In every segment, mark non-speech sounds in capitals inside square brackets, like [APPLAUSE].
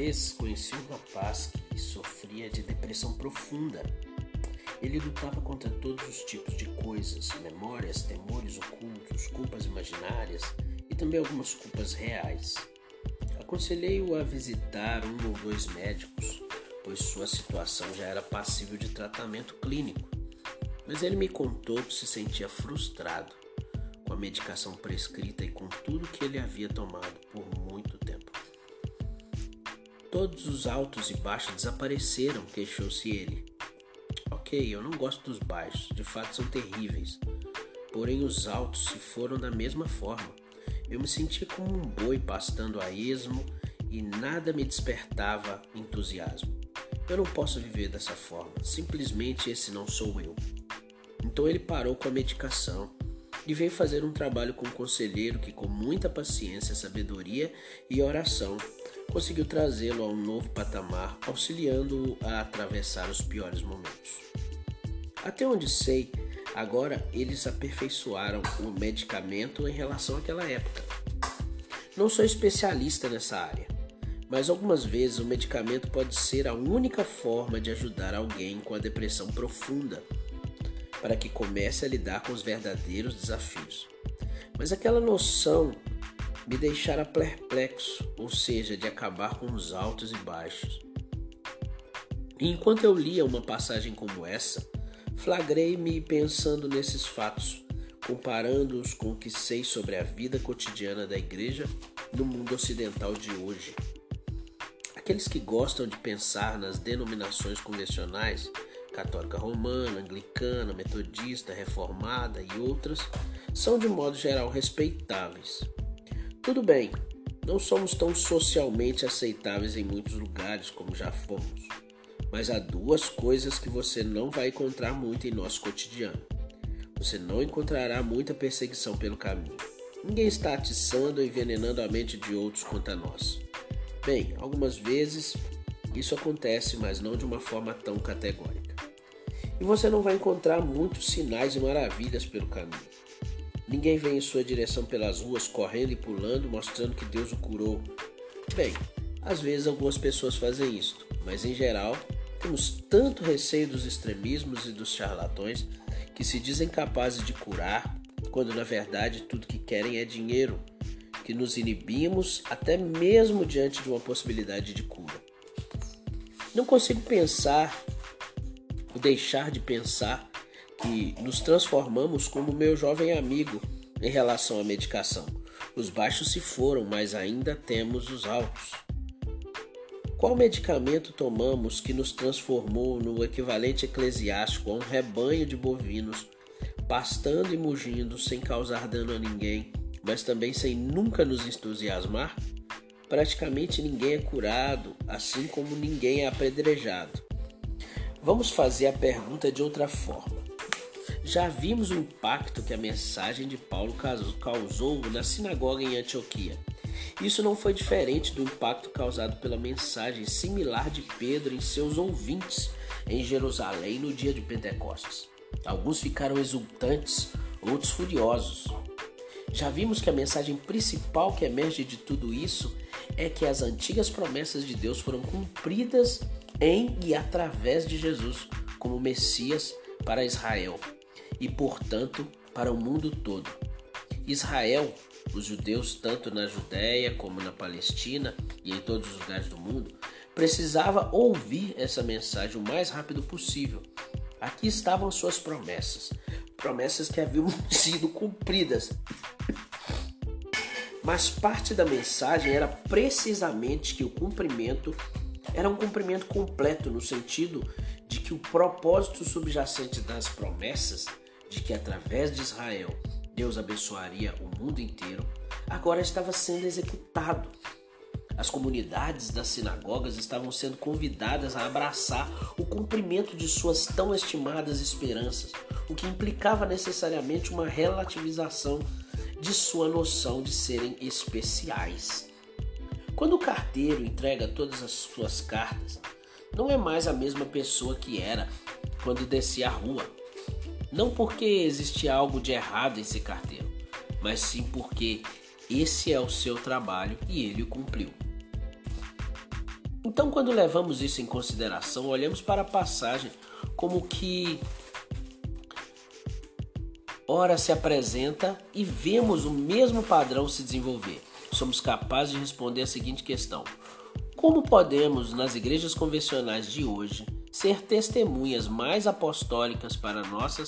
vez conheci um rapaz que sofria de depressão profunda. Ele lutava contra todos os tipos de coisas, memórias, temores ocultos, culpas imaginárias e também algumas culpas reais. Aconselhei-o a visitar um ou dois médicos, pois sua situação já era passível de tratamento clínico. Mas ele me contou que se sentia frustrado com a medicação prescrita e com tudo que ele havia tomado por. Todos os altos e baixos desapareceram, queixou-se ele. Ok, eu não gosto dos baixos, de fato são terríveis. Porém, os altos se foram da mesma forma. Eu me sentia como um boi pastando a esmo e nada me despertava entusiasmo. Eu não posso viver dessa forma, simplesmente esse não sou eu. Então ele parou com a medicação e veio fazer um trabalho com um conselheiro que, com muita paciência, sabedoria e oração, conseguiu trazê-lo a um novo patamar, auxiliando-o a atravessar os piores momentos. Até onde sei, agora eles aperfeiçoaram o medicamento em relação àquela época. Não sou especialista nessa área, mas algumas vezes o medicamento pode ser a única forma de ajudar alguém com a depressão profunda para que comece a lidar com os verdadeiros desafios. Mas aquela noção me deixara perplexo, ou seja, de acabar com os altos e baixos. E enquanto eu lia uma passagem como essa, flagrei-me pensando nesses fatos, comparando-os com o que sei sobre a vida cotidiana da igreja no mundo ocidental de hoje. Aqueles que gostam de pensar nas denominações convencionais católica romana, anglicana, metodista, reformada e outras, são de modo geral respeitáveis. Tudo bem, não somos tão socialmente aceitáveis em muitos lugares como já fomos, mas há duas coisas que você não vai encontrar muito em nosso cotidiano. Você não encontrará muita perseguição pelo caminho. Ninguém está atiçando ou envenenando a mente de outros quanto a nós. Bem, algumas vezes isso acontece, mas não de uma forma tão categórica. E você não vai encontrar muitos sinais e maravilhas pelo caminho. Ninguém vem em sua direção pelas ruas correndo e pulando, mostrando que Deus o curou. Bem, às vezes algumas pessoas fazem isso, mas em geral temos tanto receio dos extremismos e dos charlatões que se dizem capazes de curar, quando na verdade tudo que querem é dinheiro, que nos inibimos até mesmo diante de uma possibilidade de cura. Não consigo pensar deixar de pensar que nos transformamos como meu jovem amigo em relação à medicação. Os baixos se foram, mas ainda temos os altos. Qual medicamento tomamos que nos transformou no equivalente eclesiástico a um rebanho de bovinos, pastando e mugindo sem causar dano a ninguém, mas também sem nunca nos entusiasmar? Praticamente ninguém é curado, assim como ninguém é apedrejado. Vamos fazer a pergunta de outra forma. Já vimos o impacto que a mensagem de Paulo causou na sinagoga em Antioquia. Isso não foi diferente do impacto causado pela mensagem similar de Pedro em seus ouvintes em Jerusalém no dia de Pentecostes. Alguns ficaram exultantes, outros furiosos. Já vimos que a mensagem principal que emerge de tudo isso é que as antigas promessas de Deus foram cumpridas em e através de Jesus como Messias para Israel e, portanto, para o mundo todo. Israel, os judeus, tanto na Judéia como na Palestina e em todos os lugares do mundo, precisava ouvir essa mensagem o mais rápido possível. Aqui estavam suas promessas, promessas que haviam [LAUGHS] sido cumpridas. Mas parte da mensagem era precisamente que o cumprimento era um cumprimento completo no sentido de que o propósito subjacente das promessas de que através de Israel Deus abençoaria o mundo inteiro agora estava sendo executado. As comunidades das sinagogas estavam sendo convidadas a abraçar o cumprimento de suas tão estimadas esperanças, o que implicava necessariamente uma relativização de sua noção de serem especiais. Quando o carteiro entrega todas as suas cartas, não é mais a mesma pessoa que era quando descia a rua. Não porque existe algo de errado em ser carteiro, mas sim porque esse é o seu trabalho e ele o cumpriu. Então, quando levamos isso em consideração, olhamos para a passagem como que ora se apresenta e vemos o mesmo padrão se desenvolver. Somos capazes de responder a seguinte questão: Como podemos, nas igrejas convencionais de hoje, ser testemunhas mais apostólicas para nossa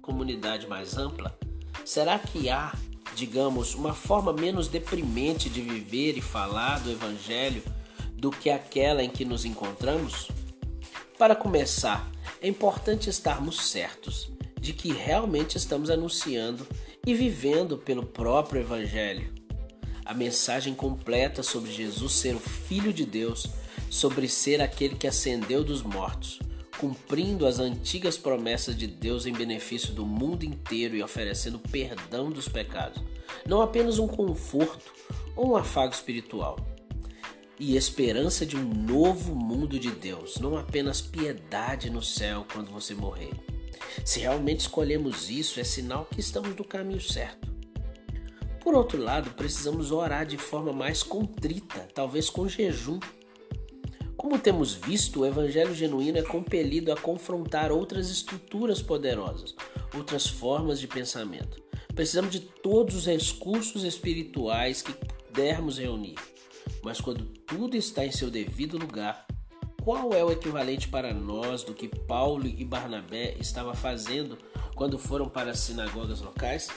comunidade mais ampla? Será que há, digamos, uma forma menos deprimente de viver e falar do Evangelho do que aquela em que nos encontramos? Para começar, é importante estarmos certos de que realmente estamos anunciando e vivendo pelo próprio Evangelho. A mensagem completa sobre Jesus ser o Filho de Deus, sobre ser aquele que ascendeu dos mortos, cumprindo as antigas promessas de Deus em benefício do mundo inteiro e oferecendo perdão dos pecados, não apenas um conforto ou um afago espiritual e esperança de um novo mundo de Deus, não apenas piedade no céu quando você morrer. Se realmente escolhemos isso, é sinal que estamos no caminho certo. Por outro lado, precisamos orar de forma mais contrita, talvez com jejum. Como temos visto, o evangelho genuíno é compelido a confrontar outras estruturas poderosas, outras formas de pensamento. Precisamos de todos os recursos espirituais que pudermos reunir. Mas quando tudo está em seu devido lugar, qual é o equivalente para nós do que Paulo e Barnabé estavam fazendo quando foram para as sinagogas locais?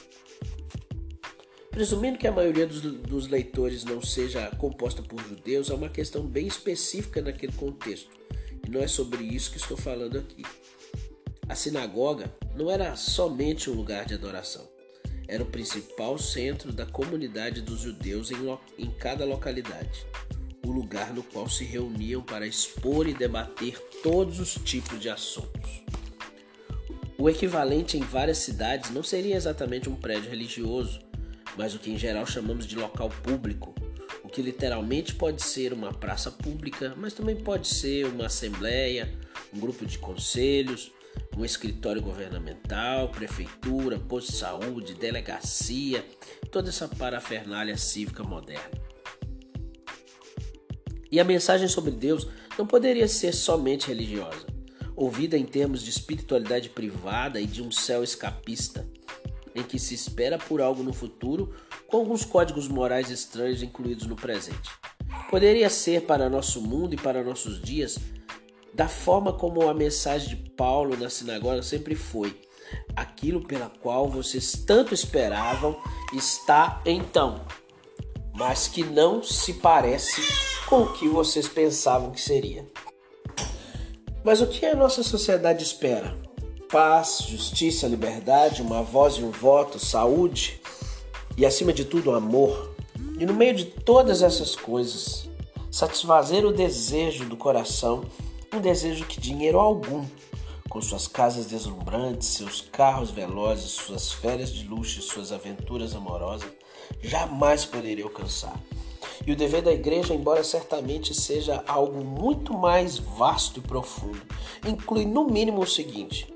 Presumindo que a maioria dos, dos leitores não seja composta por judeus, é uma questão bem específica naquele contexto. E não é sobre isso que estou falando aqui. A sinagoga não era somente um lugar de adoração era o principal centro da comunidade dos judeus em, em cada localidade, o lugar no qual se reuniam para expor e debater todos os tipos de assuntos. O equivalente em várias cidades não seria exatamente um prédio religioso, mas o que em geral chamamos de local público, o que literalmente pode ser uma praça pública, mas também pode ser uma assembleia, um grupo de conselhos, um escritório governamental, prefeitura, posto de saúde, delegacia, toda essa parafernália cívica moderna. E a mensagem sobre Deus não poderia ser somente religiosa, ouvida em termos de espiritualidade privada e de um céu escapista, em que se espera por algo no futuro com alguns códigos morais estranhos incluídos no presente. Poderia ser para nosso mundo e para nossos dias da forma como a mensagem de Paulo na sinagoga sempre foi: aquilo pela qual vocês tanto esperavam está então, mas que não se parece com o que vocês pensavam que seria. Mas o que a nossa sociedade espera? Paz, justiça, liberdade, uma voz e um voto, saúde e, acima de tudo, amor. E no meio de todas essas coisas, satisfazer o desejo do coração um desejo que dinheiro algum, com suas casas deslumbrantes, seus carros velozes, suas férias de luxo e suas aventuras amorosas, jamais poderia alcançar. E o dever da igreja, embora certamente seja algo muito mais vasto e profundo, inclui no mínimo o seguinte: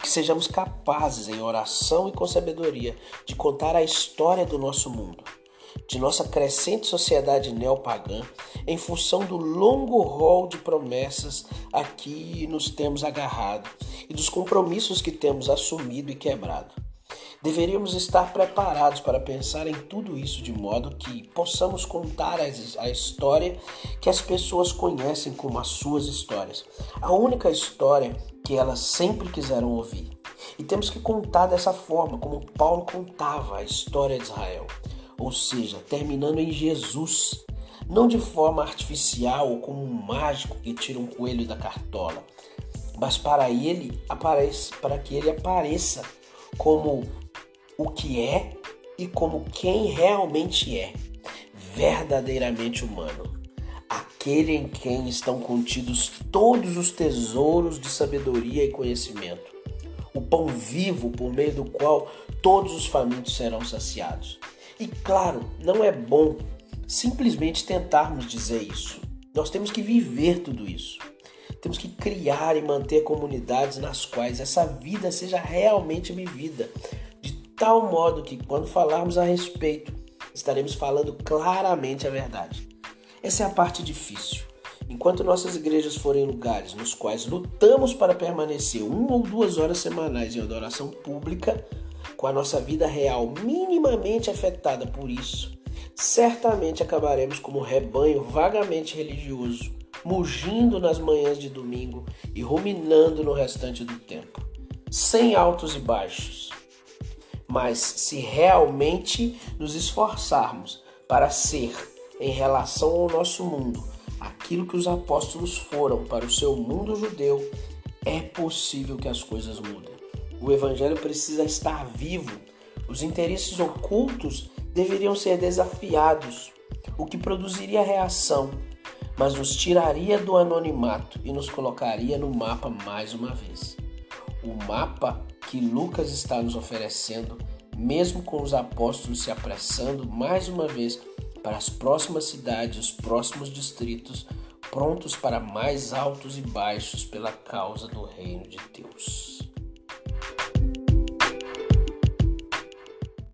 que sejamos capazes, em oração e com sabedoria, de contar a história do nosso mundo de nossa crescente sociedade neopagã em função do longo rol de promessas a que nos temos agarrado e dos compromissos que temos assumido e quebrado. Deveríamos estar preparados para pensar em tudo isso de modo que possamos contar a história que as pessoas conhecem como as suas histórias, a única história que elas sempre quiseram ouvir. E temos que contar dessa forma, como Paulo contava a história de Israel. Ou seja, terminando em Jesus, não de forma artificial ou como um mágico que tira um coelho da cartola, mas para ele aparece, para que ele apareça como o que é e como quem realmente é, verdadeiramente humano, aquele em quem estão contidos todos os tesouros de sabedoria e conhecimento, o pão vivo por meio do qual todos os famintos serão saciados. E claro, não é bom simplesmente tentarmos dizer isso. Nós temos que viver tudo isso. Temos que criar e manter comunidades nas quais essa vida seja realmente vivida, de tal modo que quando falarmos a respeito, estaremos falando claramente a verdade. Essa é a parte difícil. Enquanto nossas igrejas forem lugares nos quais lutamos para permanecer uma ou duas horas semanais em adoração pública, com a nossa vida real minimamente afetada por isso, certamente acabaremos como um rebanho vagamente religioso, mugindo nas manhãs de domingo e ruminando no restante do tempo, sem altos e baixos. Mas se realmente nos esforçarmos para ser, em relação ao nosso mundo, aquilo que os apóstolos foram para o seu mundo judeu, é possível que as coisas mudem. O evangelho precisa estar vivo. Os interesses ocultos deveriam ser desafiados, o que produziria reação, mas nos tiraria do anonimato e nos colocaria no mapa mais uma vez. O mapa que Lucas está nos oferecendo, mesmo com os apóstolos se apressando mais uma vez para as próximas cidades, os próximos distritos, prontos para mais altos e baixos pela causa do reino de Deus.